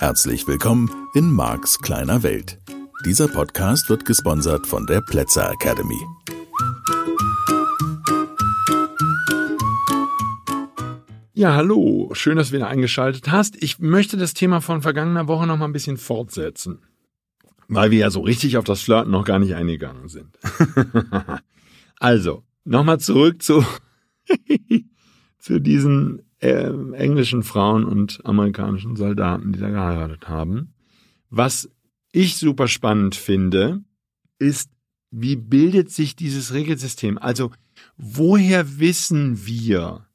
Herzlich willkommen in Marks kleiner Welt. Dieser Podcast wird gesponsert von der Plätzer Academy. Ja, hallo. Schön, dass du wieder eingeschaltet hast. Ich möchte das Thema von vergangener Woche noch mal ein bisschen fortsetzen. Weil wir ja so richtig auf das Flirten noch gar nicht eingegangen sind. also, nochmal zurück zu, zu diesen äh, englischen Frauen und amerikanischen Soldaten, die da geheiratet haben. Was ich super spannend finde, ist, wie bildet sich dieses Regelsystem? Also, woher wissen wir,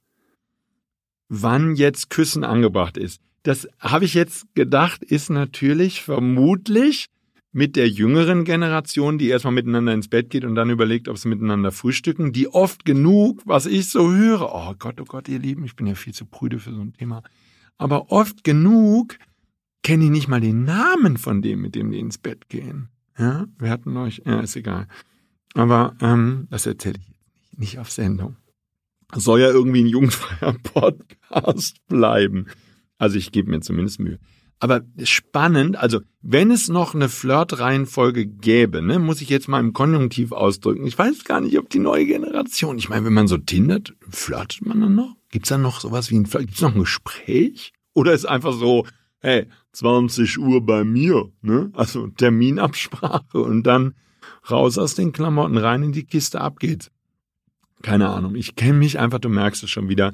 wann jetzt Küssen angebracht ist? Das habe ich jetzt gedacht, ist natürlich vermutlich mit der jüngeren Generation, die erstmal miteinander ins Bett geht und dann überlegt, ob sie miteinander frühstücken, die oft genug, was ich so höre, oh Gott, oh Gott, ihr Lieben, ich bin ja viel zu prüde für so ein Thema, aber oft genug kenne ich nicht mal den Namen von dem, mit dem die ins Bett gehen. Ja, wir hatten euch, ja, ist egal. Aber ähm, das erzähle ich nicht, nicht auf Sendung. Soll ja irgendwie ein jugendfreier Podcast bleiben. Also ich gebe mir zumindest Mühe. Aber spannend, also wenn es noch eine Flirt-Reihenfolge gäbe, ne, muss ich jetzt mal im Konjunktiv ausdrücken. Ich weiß gar nicht, ob die neue Generation, ich meine, wenn man so tindert, flirtet man dann noch? Gibt's da noch sowas wie ein Flirt? Gibt's noch ein Gespräch? Oder ist einfach so, hey, 20 Uhr bei mir, ne? Also Terminabsprache und dann raus aus den Klamotten, rein in die Kiste, ab geht's. Keine Ahnung. Ich kenne mich einfach, du merkst es schon wieder.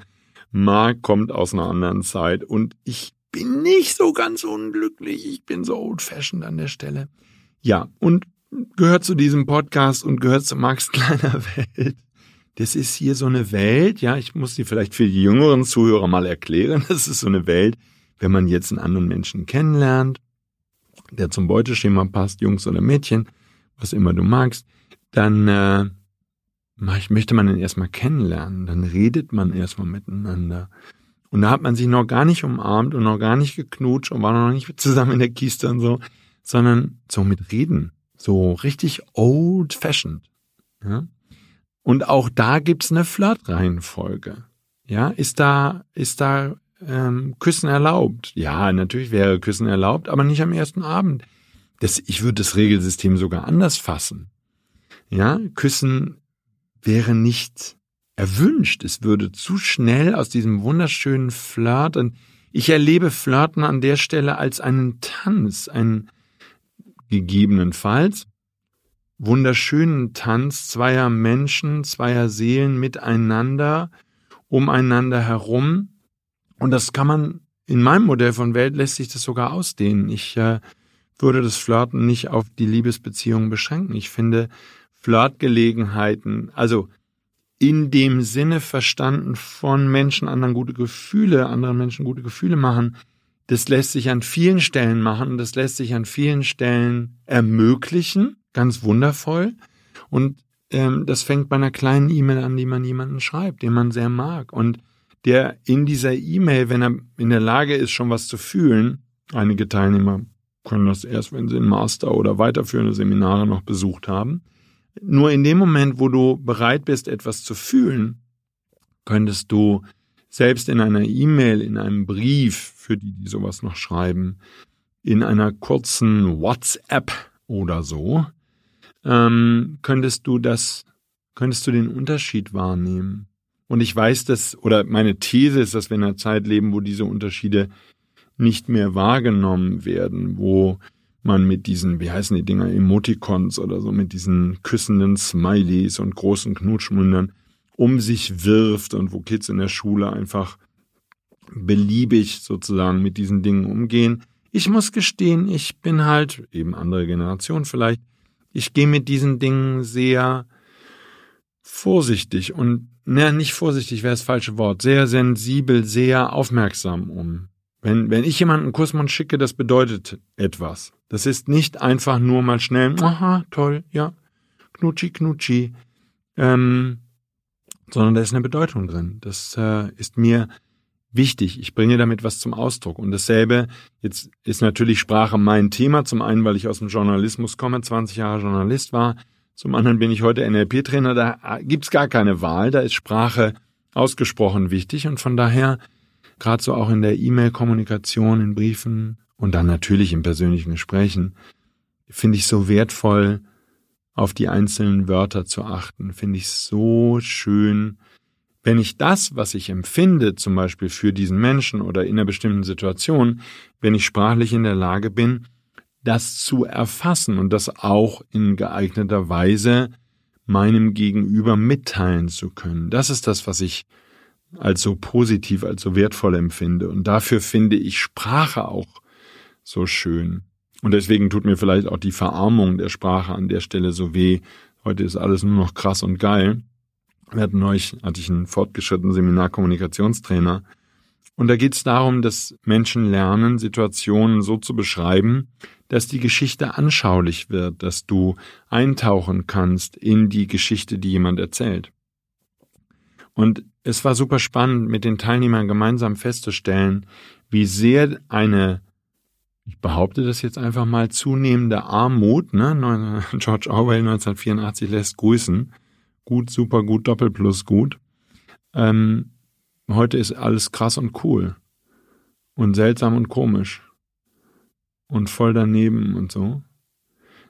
Marc kommt aus einer anderen Zeit und ich bin nicht so ganz unglücklich. Ich bin so old-fashioned an der Stelle. Ja, und gehört zu diesem Podcast und gehört zu Max kleiner Welt. Das ist hier so eine Welt, ja, ich muss die vielleicht für die jüngeren Zuhörer mal erklären. Das ist so eine Welt, wenn man jetzt einen anderen Menschen kennenlernt, der zum Beuteschema passt, Jungs oder Mädchen, was immer du magst, dann äh, möchte man ihn erstmal kennenlernen, dann redet man erstmal miteinander. Und da hat man sich noch gar nicht umarmt und noch gar nicht geknutscht und war noch nicht zusammen in der Kiste und so, sondern so mit Reden. So richtig old fashioned. Ja? Und auch da gibt's eine Flirtreihenfolge. Ja, ist da, ist da ähm, Küssen erlaubt? Ja, natürlich wäre Küssen erlaubt, aber nicht am ersten Abend. Das, ich würde das Regelsystem sogar anders fassen. Ja, Küssen wäre nicht erwünscht. Es würde zu schnell aus diesem wunderschönen Flirt und ich erlebe Flirten an der Stelle als einen Tanz, einen gegebenenfalls wunderschönen Tanz zweier Menschen, zweier Seelen miteinander, umeinander herum. Und das kann man in meinem Modell von Welt lässt sich das sogar ausdehnen. Ich äh, würde das Flirten nicht auf die Liebesbeziehungen beschränken. Ich finde Flirtgelegenheiten, also in dem Sinne verstanden von Menschen anderen gute Gefühle, anderen Menschen gute Gefühle machen, das lässt sich an vielen Stellen machen, das lässt sich an vielen Stellen ermöglichen, ganz wundervoll. Und ähm, das fängt bei einer kleinen E-Mail an, die man jemanden schreibt, den man sehr mag. Und der in dieser E-Mail, wenn er in der Lage ist, schon was zu fühlen, einige Teilnehmer können das erst, wenn sie einen Master oder weiterführende Seminare noch besucht haben, nur in dem Moment, wo du bereit bist, etwas zu fühlen, könntest du selbst in einer E-Mail, in einem Brief, für die, die sowas noch schreiben, in einer kurzen WhatsApp oder so, ähm, könntest du das, könntest du den Unterschied wahrnehmen. Und ich weiß, dass, oder meine These ist, dass wir in einer Zeit leben, wo diese Unterschiede nicht mehr wahrgenommen werden, wo man mit diesen, wie heißen die Dinger, Emoticons oder so, mit diesen küssenden Smileys und großen Knutschmündern um sich wirft und wo Kids in der Schule einfach beliebig sozusagen mit diesen Dingen umgehen. Ich muss gestehen, ich bin halt, eben andere Generation vielleicht, ich gehe mit diesen Dingen sehr vorsichtig und, ne, nicht vorsichtig wäre das falsche Wort, sehr sensibel, sehr aufmerksam um. Wenn, wenn ich jemanden einen Kussmund schicke, das bedeutet etwas. Das ist nicht einfach nur mal schnell, aha, toll, ja, knutschi, knutschi, ähm, sondern da ist eine Bedeutung drin. Das äh, ist mir wichtig. Ich bringe damit was zum Ausdruck. Und dasselbe, jetzt ist natürlich Sprache mein Thema. Zum einen, weil ich aus dem Journalismus komme, 20 Jahre Journalist war. Zum anderen bin ich heute NLP-Trainer. Da gibt's gar keine Wahl. Da ist Sprache ausgesprochen wichtig. Und von daher gerade so auch in der E-Mail-Kommunikation, in Briefen und dann natürlich in persönlichen Gesprächen, finde ich so wertvoll, auf die einzelnen Wörter zu achten, finde ich so schön. Wenn ich das, was ich empfinde, zum Beispiel für diesen Menschen oder in einer bestimmten Situation, wenn ich sprachlich in der Lage bin, das zu erfassen und das auch in geeigneter Weise meinem Gegenüber mitteilen zu können. Das ist das, was ich als so positiv, als so wertvoll empfinde. Und dafür finde ich Sprache auch so schön. Und deswegen tut mir vielleicht auch die Verarmung der Sprache an der Stelle so weh. Heute ist alles nur noch krass und geil. Wir hatten neulich, hatte ich einen fortgeschrittenen Seminar Kommunikationstrainer. Und da geht es darum, dass Menschen lernen, Situationen so zu beschreiben, dass die Geschichte anschaulich wird, dass du eintauchen kannst in die Geschichte, die jemand erzählt. Und es war super spannend, mit den Teilnehmern gemeinsam festzustellen, wie sehr eine ich behaupte das jetzt einfach mal, zunehmende Armut, ne? George Orwell 1984 lässt grüßen. Gut, super gut, Doppelplus gut. Ähm, heute ist alles krass und cool. Und seltsam und komisch. Und voll daneben und so.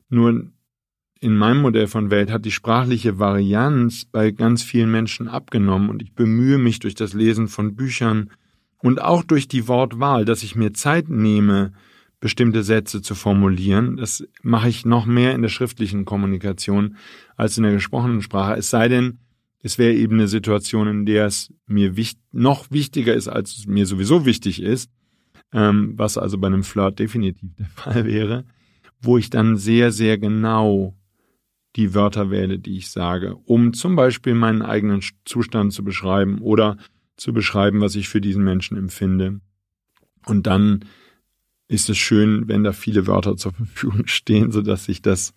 Nur in meinem Modell von Welt hat die sprachliche Varianz bei ganz vielen Menschen abgenommen und ich bemühe mich durch das Lesen von Büchern und auch durch die Wortwahl, dass ich mir Zeit nehme, bestimmte Sätze zu formulieren. Das mache ich noch mehr in der schriftlichen Kommunikation als in der gesprochenen Sprache. Es sei denn, es wäre eben eine Situation, in der es mir wichtig, noch wichtiger ist, als es mir sowieso wichtig ist, ähm, was also bei einem Flirt definitiv der Fall wäre, wo ich dann sehr, sehr genau die Wörter wähle, die ich sage, um zum Beispiel meinen eigenen Zustand zu beschreiben oder zu beschreiben, was ich für diesen Menschen empfinde. Und dann ist es schön, wenn da viele Wörter zur Verfügung stehen, so dass sich das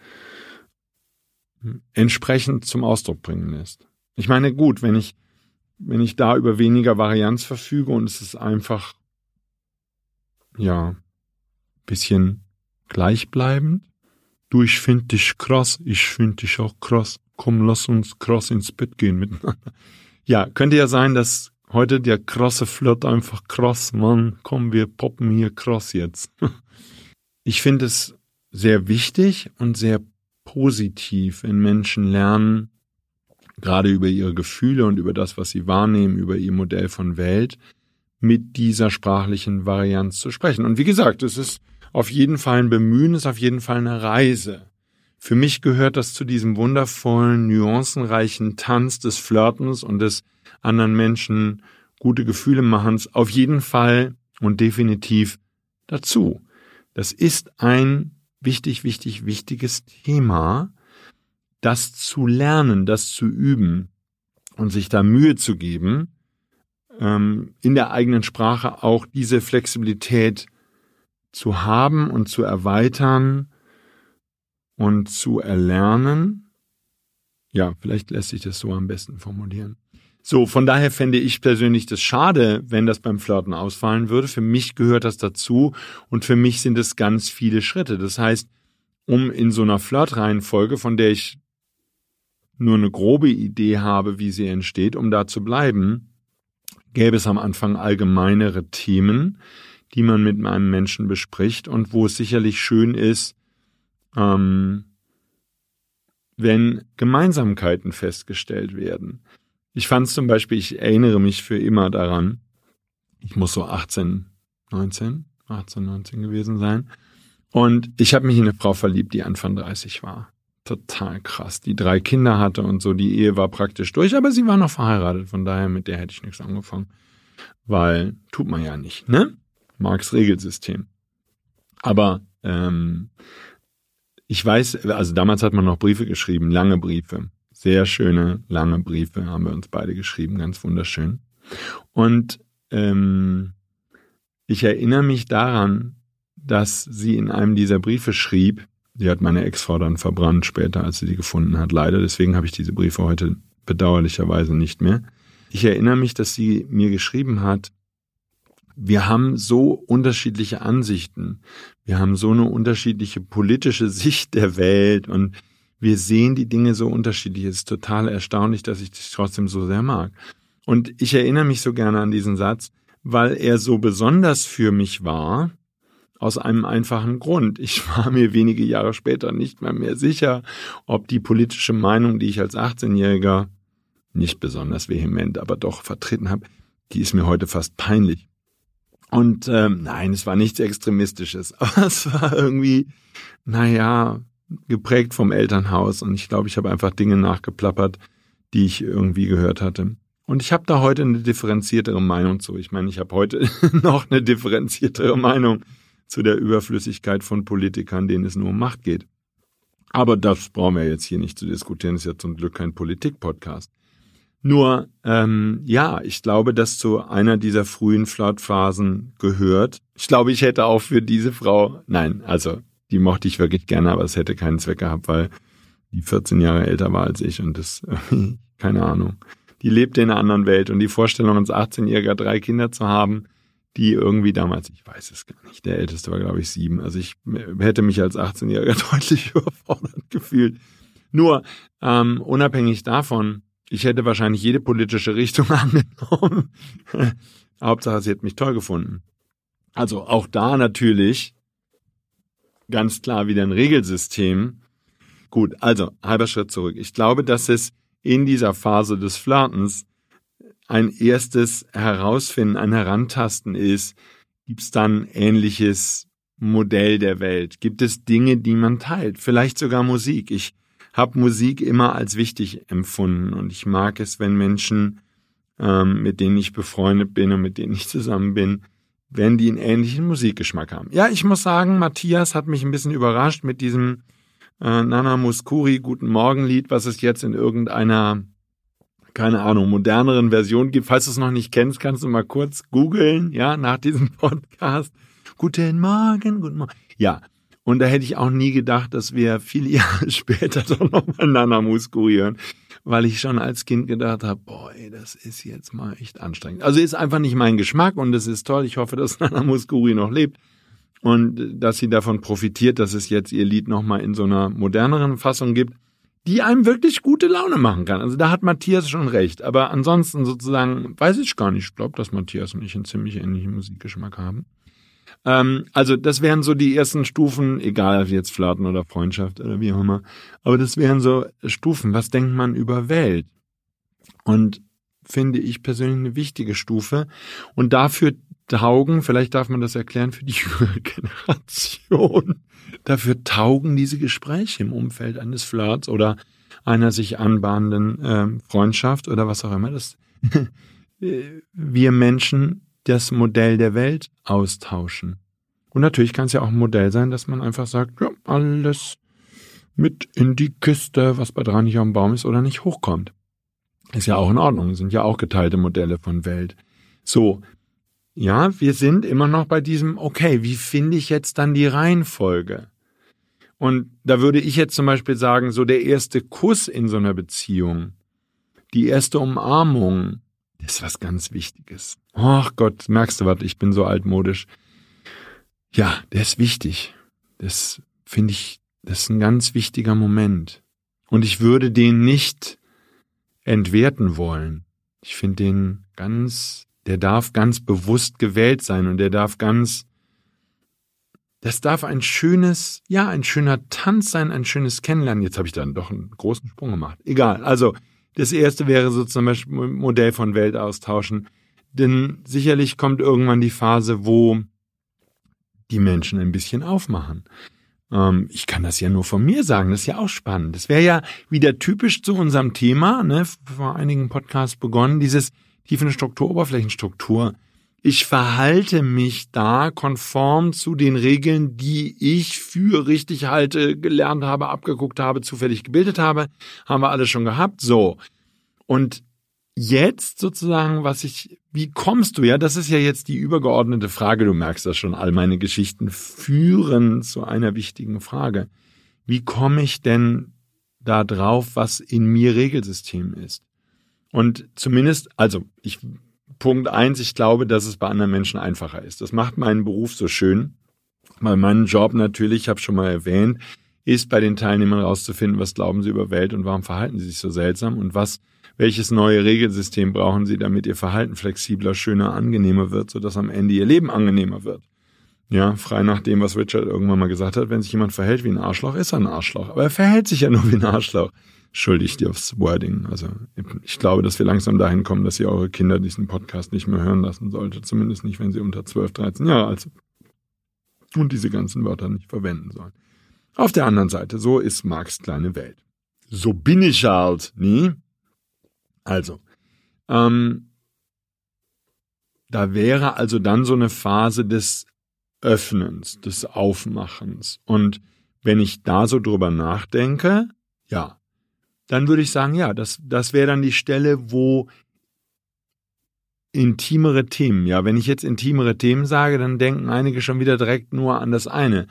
entsprechend zum Ausdruck bringen lässt. Ich meine, gut, wenn ich, wenn ich da über weniger Varianz verfüge und es ist einfach, ja, bisschen gleichbleibend. Du, ich find dich krass, ich find dich auch krass. Komm, lass uns krass ins Bett gehen miteinander. Ja, könnte ja sein, dass Heute der krasse Flirt einfach krass, Mann. Komm, wir poppen hier krass jetzt. Ich finde es sehr wichtig und sehr positiv, wenn Menschen lernen, gerade über ihre Gefühle und über das, was sie wahrnehmen, über ihr Modell von Welt, mit dieser sprachlichen Varianz zu sprechen. Und wie gesagt, es ist auf jeden Fall ein Bemühen, ist auf jeden Fall eine Reise. Für mich gehört das zu diesem wundervollen, nuancenreichen Tanz des Flirtens und des anderen Menschen gute Gefühle machens auf jeden Fall und definitiv dazu. Das ist ein wichtig, wichtig, wichtiges Thema, das zu lernen, das zu üben und sich da Mühe zu geben, ähm, in der eigenen Sprache auch diese Flexibilität zu haben und zu erweitern und zu erlernen. Ja, vielleicht lässt sich das so am besten formulieren. So, von daher fände ich persönlich das schade, wenn das beim Flirten ausfallen würde. Für mich gehört das dazu und für mich sind es ganz viele Schritte. Das heißt, um in so einer Flirtreihenfolge, von der ich nur eine grobe Idee habe, wie sie entsteht, um da zu bleiben, gäbe es am Anfang allgemeinere Themen, die man mit einem Menschen bespricht und wo es sicherlich schön ist, ähm, wenn Gemeinsamkeiten festgestellt werden. Ich fand zum Beispiel, ich erinnere mich für immer daran, ich muss so 18, 19, 18, 19 gewesen sein. Und ich habe mich in eine Frau verliebt, die Anfang 30 war. Total krass. Die drei Kinder hatte und so, die Ehe war praktisch durch, aber sie war noch verheiratet, von daher mit der hätte ich nichts angefangen. Weil tut man ja nicht, ne? Marx Regelsystem. Aber ähm, ich weiß, also damals hat man noch Briefe geschrieben, lange Briefe. Sehr schöne, lange Briefe haben wir uns beide geschrieben, ganz wunderschön. Und ähm, ich erinnere mich daran, dass sie in einem dieser Briefe schrieb, die hat meine Ex-Frau dann verbrannt später, als sie die gefunden hat, leider. Deswegen habe ich diese Briefe heute bedauerlicherweise nicht mehr. Ich erinnere mich, dass sie mir geschrieben hat, wir haben so unterschiedliche Ansichten. Wir haben so eine unterschiedliche politische Sicht der Welt und wir sehen die Dinge so unterschiedlich. Es ist total erstaunlich, dass ich dich trotzdem so sehr mag. Und ich erinnere mich so gerne an diesen Satz, weil er so besonders für mich war Aus einem einfachen Grund. Ich war mir wenige Jahre später nicht mal mehr sicher, ob die politische Meinung, die ich als 18-Jähriger nicht besonders vehement, aber doch vertreten habe, die ist mir heute fast peinlich. Und ähm, nein, es war nichts Extremistisches, aber es war irgendwie, naja, geprägt vom Elternhaus und ich glaube, ich habe einfach Dinge nachgeplappert, die ich irgendwie gehört hatte. Und ich habe da heute eine differenziertere Meinung zu. Ich meine, ich habe heute noch eine differenziertere Meinung zu der Überflüssigkeit von Politikern, denen es nur um Macht geht. Aber das brauchen wir jetzt hier nicht zu diskutieren. Das ist ja zum Glück kein Politik-Podcast. Nur, ähm, ja, ich glaube, dass zu einer dieser frühen Flirtphasen gehört. Ich glaube, ich hätte auch für diese Frau, nein, also die mochte ich wirklich gerne, aber es hätte keinen Zweck gehabt, weil die 14 Jahre älter war als ich und das, keine Ahnung. Die lebte in einer anderen Welt und die Vorstellung, als 18-Jähriger drei Kinder zu haben, die irgendwie damals, ich weiß es gar nicht, der älteste war, glaube ich, sieben. Also ich hätte mich als 18-Jähriger deutlich überfordert gefühlt. Nur, ähm, unabhängig davon, ich hätte wahrscheinlich jede politische Richtung angenommen. Hauptsache, sie hat mich toll gefunden. Also auch da natürlich ganz klar wieder ein Regelsystem. Gut, also halber Schritt zurück. Ich glaube, dass es in dieser Phase des Flirtens ein erstes Herausfinden, ein Herantasten ist, gibt es dann ähnliches Modell der Welt? Gibt es Dinge, die man teilt? Vielleicht sogar Musik. Ich habe Musik immer als wichtig empfunden und ich mag es, wenn Menschen, ähm, mit denen ich befreundet bin und mit denen ich zusammen bin, wenn die einen ähnlichen Musikgeschmack haben. Ja, ich muss sagen, Matthias hat mich ein bisschen überrascht mit diesem äh, Nana Muskuri Guten Morgen Lied, was es jetzt in irgendeiner keine Ahnung, moderneren Version gibt. Falls du es noch nicht kennst, kannst du mal kurz googeln, ja, nach diesem Podcast. Guten Morgen, guten Morgen. Ja, und da hätte ich auch nie gedacht, dass wir viele Jahre später doch nochmal Nana Muskuri hören weil ich schon als Kind gedacht habe, boah, ey, das ist jetzt mal echt anstrengend. Also ist einfach nicht mein Geschmack und es ist toll. Ich hoffe, dass Nana Muskuri noch lebt und dass sie davon profitiert, dass es jetzt ihr Lied nochmal in so einer moderneren Fassung gibt, die einem wirklich gute Laune machen kann. Also da hat Matthias schon recht. Aber ansonsten sozusagen weiß ich gar nicht. Ich glaube, dass Matthias und ich einen ziemlich ähnlichen Musikgeschmack haben. Ähm, also das wären so die ersten Stufen, egal ob jetzt Flirten oder Freundschaft oder wie auch immer. Aber das wären so Stufen. Was denkt man über Welt? Und finde ich persönlich eine wichtige Stufe. Und dafür taugen, vielleicht darf man das erklären für die jüngere Generation, dafür taugen diese Gespräche im Umfeld eines Flirts oder einer sich anbahnenden äh, Freundschaft oder was auch immer. Das, wir Menschen das Modell der Welt austauschen. Und natürlich kann es ja auch ein Modell sein, dass man einfach sagt, ja, alles mit in die Kiste, was bei dran nicht am Baum ist oder nicht hochkommt. Ist ja auch in Ordnung, sind ja auch geteilte Modelle von Welt. So, ja, wir sind immer noch bei diesem, okay, wie finde ich jetzt dann die Reihenfolge? Und da würde ich jetzt zum Beispiel sagen, so der erste Kuss in so einer Beziehung, die erste Umarmung, das ist was ganz Wichtiges. Ach Gott, merkst du was, ich bin so altmodisch. Ja, der ist wichtig. Das finde ich, das ist ein ganz wichtiger Moment. Und ich würde den nicht entwerten wollen. Ich finde den ganz, der darf ganz bewusst gewählt sein und der darf ganz, das darf ein schönes, ja, ein schöner Tanz sein, ein schönes Kennenlernen. Jetzt habe ich dann doch einen großen Sprung gemacht. Egal. Also, das erste wäre so zum Beispiel Modell von Welt austauschen. Denn sicherlich kommt irgendwann die Phase, wo die Menschen ein bisschen aufmachen. Ähm, ich kann das ja nur von mir sagen, das ist ja auch spannend. Das wäre ja wieder typisch zu unserem Thema, ne, vor einigen Podcasts begonnen, dieses Tiefenstruktur, Oberflächenstruktur. Ich verhalte mich da konform zu den Regeln, die ich für richtig halte, gelernt habe, abgeguckt habe, zufällig gebildet habe. Haben wir alles schon gehabt. So. Und jetzt sozusagen, was ich, wie kommst du, ja, das ist ja jetzt die übergeordnete Frage, du merkst das schon, all meine Geschichten führen zu einer wichtigen Frage. Wie komme ich denn da drauf, was in mir Regelsystem ist? Und zumindest, also ich, Punkt eins, ich glaube, dass es bei anderen Menschen einfacher ist. Das macht meinen Beruf so schön, weil mein Job natürlich, ich habe schon mal erwähnt, ist bei den Teilnehmern rauszufinden, was glauben sie über Welt und warum verhalten sie sich so seltsam und was welches neue Regelsystem brauchen Sie, damit Ihr Verhalten flexibler, schöner, angenehmer wird, sodass am Ende Ihr Leben angenehmer wird. Ja, frei nach dem, was Richard irgendwann mal gesagt hat, wenn sich jemand verhält wie ein Arschloch, ist er ein Arschloch. Aber er verhält sich ja nur wie ein Arschloch. Schuldig dir aufs Wording. Also ich glaube, dass wir langsam dahin kommen, dass ihr eure Kinder diesen Podcast nicht mehr hören lassen sollte. Zumindest nicht, wenn sie unter 12, 13 Jahre alt sind. Und diese ganzen Wörter nicht verwenden sollen. Auf der anderen Seite, so ist Marx kleine Welt. So bin ich halt, nie. Also, ähm, da wäre also dann so eine Phase des Öffnens, des Aufmachens. Und wenn ich da so drüber nachdenke, ja, dann würde ich sagen, ja, das, das wäre dann die Stelle, wo intimere Themen, ja, wenn ich jetzt intimere Themen sage, dann denken einige schon wieder direkt nur an das eine.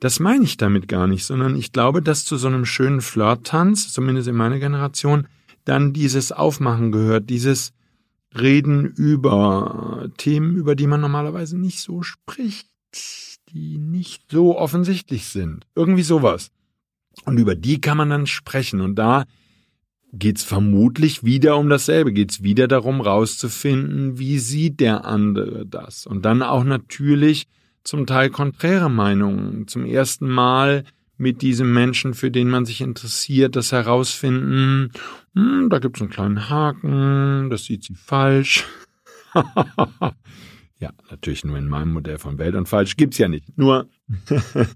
Das meine ich damit gar nicht, sondern ich glaube, dass zu so einem schönen Flirt-Tanz, zumindest in meiner Generation, dann dieses Aufmachen gehört, dieses Reden über Themen, über die man normalerweise nicht so spricht, die nicht so offensichtlich sind. Irgendwie sowas. Und über die kann man dann sprechen. Und da geht's vermutlich wieder um dasselbe. Geht's wieder darum, rauszufinden, wie sieht der andere das. Und dann auch natürlich zum Teil konträre Meinungen. Zum ersten Mal mit diesem Menschen, für den man sich interessiert, das herausfinden, hm, da gibt's einen kleinen Haken, das sieht sie falsch. ja, natürlich nur in meinem Modell von Welt und falsch gibt's ja nicht. Nur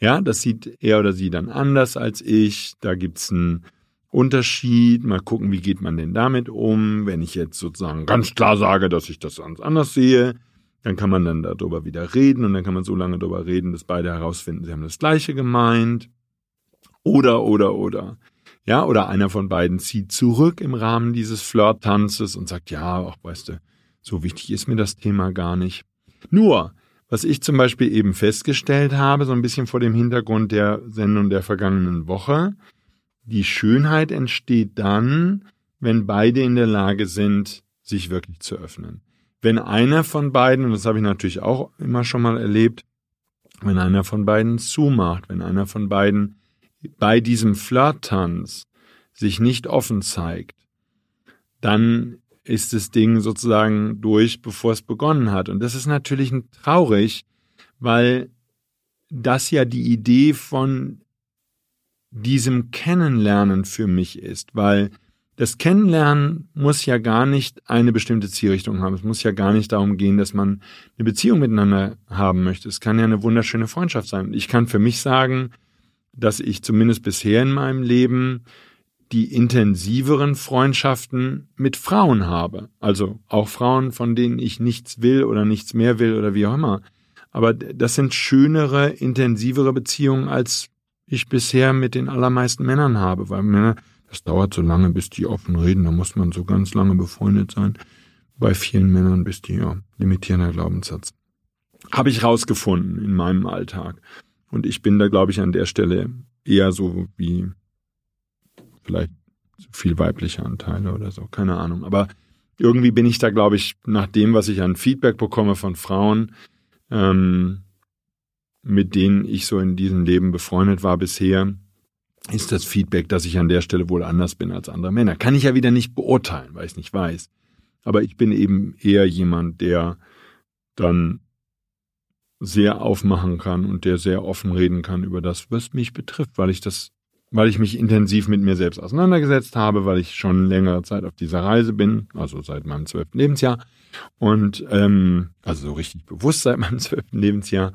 Ja, das sieht er oder sie dann anders als ich. Da gibt's einen Unterschied. Mal gucken, wie geht man denn damit um. Wenn ich jetzt sozusagen ganz klar sage, dass ich das ganz anders sehe, dann kann man dann darüber wieder reden und dann kann man so lange darüber reden, dass beide herausfinden, sie haben das Gleiche gemeint. Oder, oder, oder. Ja, oder einer von beiden zieht zurück im Rahmen dieses Flirt-Tanzes und sagt, ja, ach, weißt du, so wichtig ist mir das Thema gar nicht. Nur, was ich zum Beispiel eben festgestellt habe, so ein bisschen vor dem Hintergrund der Sendung der vergangenen Woche, die Schönheit entsteht dann, wenn beide in der Lage sind, sich wirklich zu öffnen. Wenn einer von beiden, und das habe ich natürlich auch immer schon mal erlebt, wenn einer von beiden zumacht, wenn einer von beiden bei diesem Flirttanz sich nicht offen zeigt, dann ist das Ding sozusagen durch, bevor es begonnen hat. Und das ist natürlich traurig, weil das ja die Idee von diesem Kennenlernen für mich ist, weil das Kennenlernen muss ja gar nicht eine bestimmte Zielrichtung haben. Es muss ja gar nicht darum gehen, dass man eine Beziehung miteinander haben möchte. Es kann ja eine wunderschöne Freundschaft sein. Ich kann für mich sagen, dass ich zumindest bisher in meinem Leben die intensiveren Freundschaften mit Frauen habe. Also auch Frauen, von denen ich nichts will oder nichts mehr will oder wie auch immer. Aber das sind schönere, intensivere Beziehungen, als ich bisher mit den allermeisten Männern habe. Weil Männer, das dauert so lange, bis die offen reden. Da muss man so ganz lange befreundet sein. Bei vielen Männern bis die ja, limitierender Glaubenssatz. Habe ich rausgefunden in meinem Alltag. Und ich bin da, glaube ich, an der Stelle eher so wie vielleicht viel weibliche Anteile oder so, keine Ahnung. Aber irgendwie bin ich da, glaube ich, nach dem, was ich an Feedback bekomme von Frauen, ähm, mit denen ich so in diesem Leben befreundet war bisher, ist das Feedback, dass ich an der Stelle wohl anders bin als andere Männer. Kann ich ja wieder nicht beurteilen, weil ich es nicht weiß. Aber ich bin eben eher jemand, der dann sehr aufmachen kann und der sehr offen reden kann über das, was mich betrifft, weil ich das weil ich mich intensiv mit mir selbst auseinandergesetzt habe, weil ich schon längere Zeit auf dieser Reise bin, also seit meinem zwölften Lebensjahr und ähm, also so richtig bewusst seit meinem zwölften Lebensjahr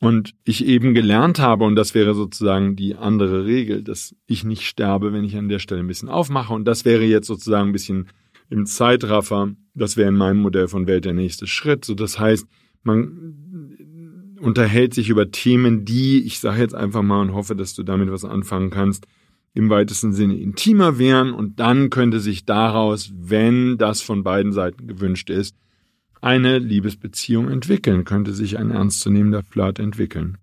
und ich eben gelernt habe und das wäre sozusagen die andere Regel, dass ich nicht sterbe, wenn ich an der Stelle ein bisschen aufmache. Und das wäre jetzt sozusagen ein bisschen im Zeitraffer, das wäre in meinem Modell von Welt der nächste Schritt. So das heißt, man unterhält sich über Themen, die, ich sage jetzt einfach mal und hoffe, dass du damit was anfangen kannst, im weitesten Sinne intimer wären. Und dann könnte sich daraus, wenn das von beiden Seiten gewünscht ist, eine Liebesbeziehung entwickeln, könnte sich ein ernstzunehmender Flirt entwickeln.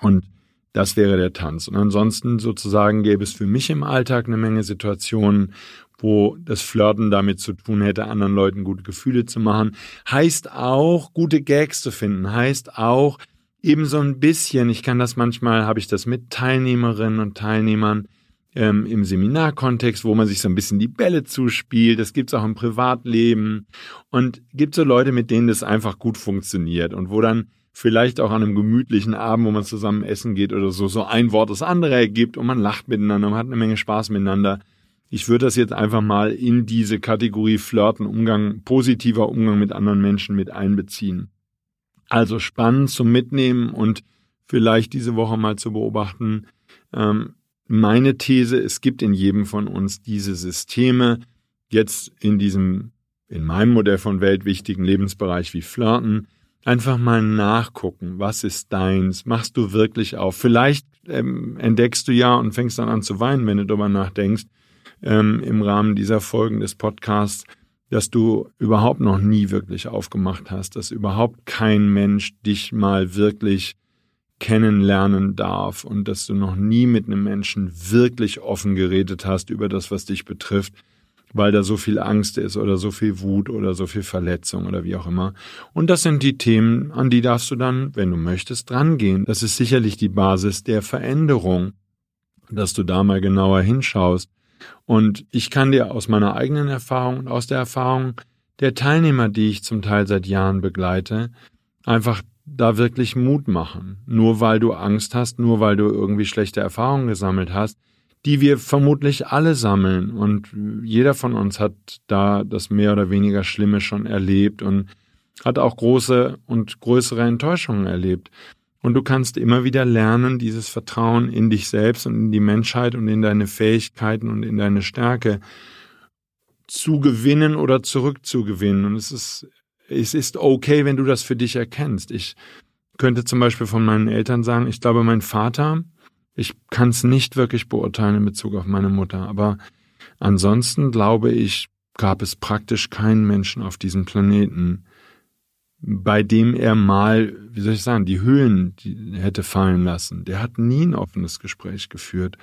Und das wäre der Tanz. Und ansonsten sozusagen gäbe es für mich im Alltag eine Menge Situationen, wo das Flirten damit zu tun hätte, anderen Leuten gute Gefühle zu machen. Heißt auch, gute Gags zu finden. Heißt auch, eben so ein bisschen, ich kann das manchmal, habe ich das mit Teilnehmerinnen und Teilnehmern ähm, im Seminarkontext, wo man sich so ein bisschen die Bälle zuspielt. Das gibt's auch im Privatleben. Und gibt so Leute, mit denen das einfach gut funktioniert und wo dann vielleicht auch an einem gemütlichen Abend, wo man zusammen essen geht oder so, so ein Wort das andere ergibt und man lacht miteinander, man hat eine Menge Spaß miteinander. Ich würde das jetzt einfach mal in diese Kategorie Flirten, Umgang, positiver Umgang mit anderen Menschen mit einbeziehen. Also spannend zum Mitnehmen und vielleicht diese Woche mal zu beobachten. Ähm, meine These, es gibt in jedem von uns diese Systeme, jetzt in diesem, in meinem Modell von Welt wichtigen Lebensbereich wie Flirten, einfach mal nachgucken, was ist deins, machst du wirklich auf. Vielleicht ähm, entdeckst du ja und fängst dann an zu weinen, wenn du darüber nachdenkst, ähm, im Rahmen dieser Folgen des Podcasts, dass du überhaupt noch nie wirklich aufgemacht hast, dass überhaupt kein Mensch dich mal wirklich kennenlernen darf und dass du noch nie mit einem Menschen wirklich offen geredet hast über das, was dich betrifft, weil da so viel Angst ist oder so viel Wut oder so viel Verletzung oder wie auch immer. Und das sind die Themen, an die darfst du dann, wenn du möchtest, drangehen. Das ist sicherlich die Basis der Veränderung, dass du da mal genauer hinschaust. Und ich kann dir aus meiner eigenen Erfahrung und aus der Erfahrung der Teilnehmer, die ich zum Teil seit Jahren begleite, einfach da wirklich Mut machen. Nur weil du Angst hast, nur weil du irgendwie schlechte Erfahrungen gesammelt hast, die wir vermutlich alle sammeln. Und jeder von uns hat da das mehr oder weniger Schlimme schon erlebt und hat auch große und größere Enttäuschungen erlebt. Und du kannst immer wieder lernen, dieses Vertrauen in dich selbst und in die Menschheit und in deine Fähigkeiten und in deine Stärke zu gewinnen oder zurückzugewinnen. Und es ist es ist okay, wenn du das für dich erkennst. Ich könnte zum Beispiel von meinen Eltern sagen, ich glaube, mein Vater, ich kann es nicht wirklich beurteilen in Bezug auf meine Mutter, aber ansonsten glaube ich, gab es praktisch keinen Menschen auf diesem Planeten, bei dem er mal, wie soll ich sagen, die Höhlen hätte fallen lassen. Der hat nie ein offenes Gespräch geführt.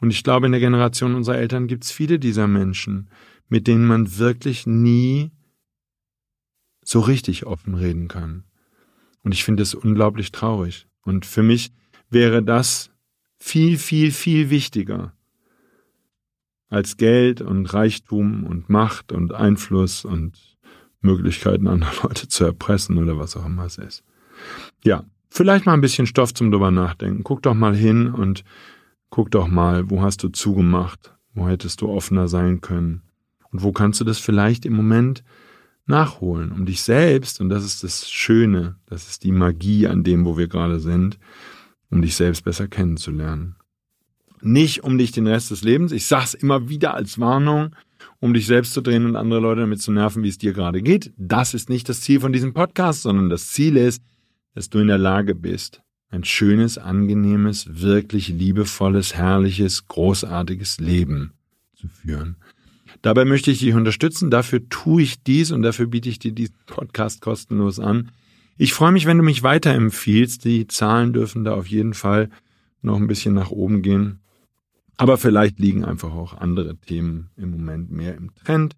Und ich glaube, in der Generation unserer Eltern gibt es viele dieser Menschen, mit denen man wirklich nie so richtig offen reden kann. Und ich finde es unglaublich traurig. Und für mich wäre das viel, viel, viel wichtiger als Geld und Reichtum und Macht und Einfluss und Möglichkeiten, andere Leute zu erpressen oder was auch immer es ist. Ja, vielleicht mal ein bisschen Stoff zum drüber nachdenken. Guck doch mal hin und guck doch mal, wo hast du zugemacht? Wo hättest du offener sein können? Und wo kannst du das vielleicht im Moment nachholen, um dich selbst, und das ist das Schöne, das ist die Magie an dem, wo wir gerade sind, um dich selbst besser kennenzulernen. Nicht um dich den Rest des Lebens, ich sag's immer wieder als Warnung, um dich selbst zu drehen und andere Leute damit zu nerven, wie es dir gerade geht. Das ist nicht das Ziel von diesem Podcast, sondern das Ziel ist, dass du in der Lage bist, ein schönes, angenehmes, wirklich liebevolles, herrliches, großartiges Leben zu führen. Dabei möchte ich dich unterstützen. Dafür tue ich dies und dafür biete ich dir diesen Podcast kostenlos an. Ich freue mich, wenn du mich weiterempfiehlst. Die Zahlen dürfen da auf jeden Fall noch ein bisschen nach oben gehen. Aber vielleicht liegen einfach auch andere Themen im Moment mehr im Trend.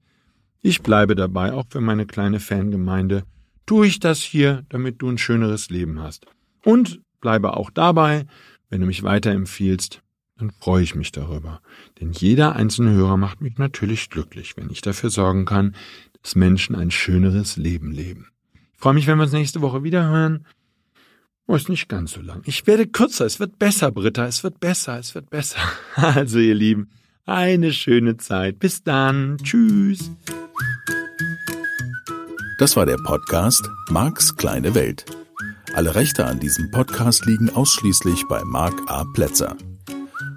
Ich bleibe dabei, auch für meine kleine Fangemeinde tue ich das hier, damit du ein schöneres Leben hast. Und bleibe auch dabei, wenn du mich weiterempfiehlst, dann freue ich mich darüber. Denn jeder einzelne Hörer macht mich natürlich glücklich, wenn ich dafür sorgen kann, dass Menschen ein schöneres Leben leben. Ich freue mich, wenn wir uns nächste Woche wieder hören. Oh, ist nicht ganz so lang. Ich werde kürzer. Es wird besser, Britta. Es wird besser. Es wird besser. Also, ihr Lieben, eine schöne Zeit. Bis dann. Tschüss. Das war der Podcast Marks kleine Welt. Alle Rechte an diesem Podcast liegen ausschließlich bei Mark A. Plätzer.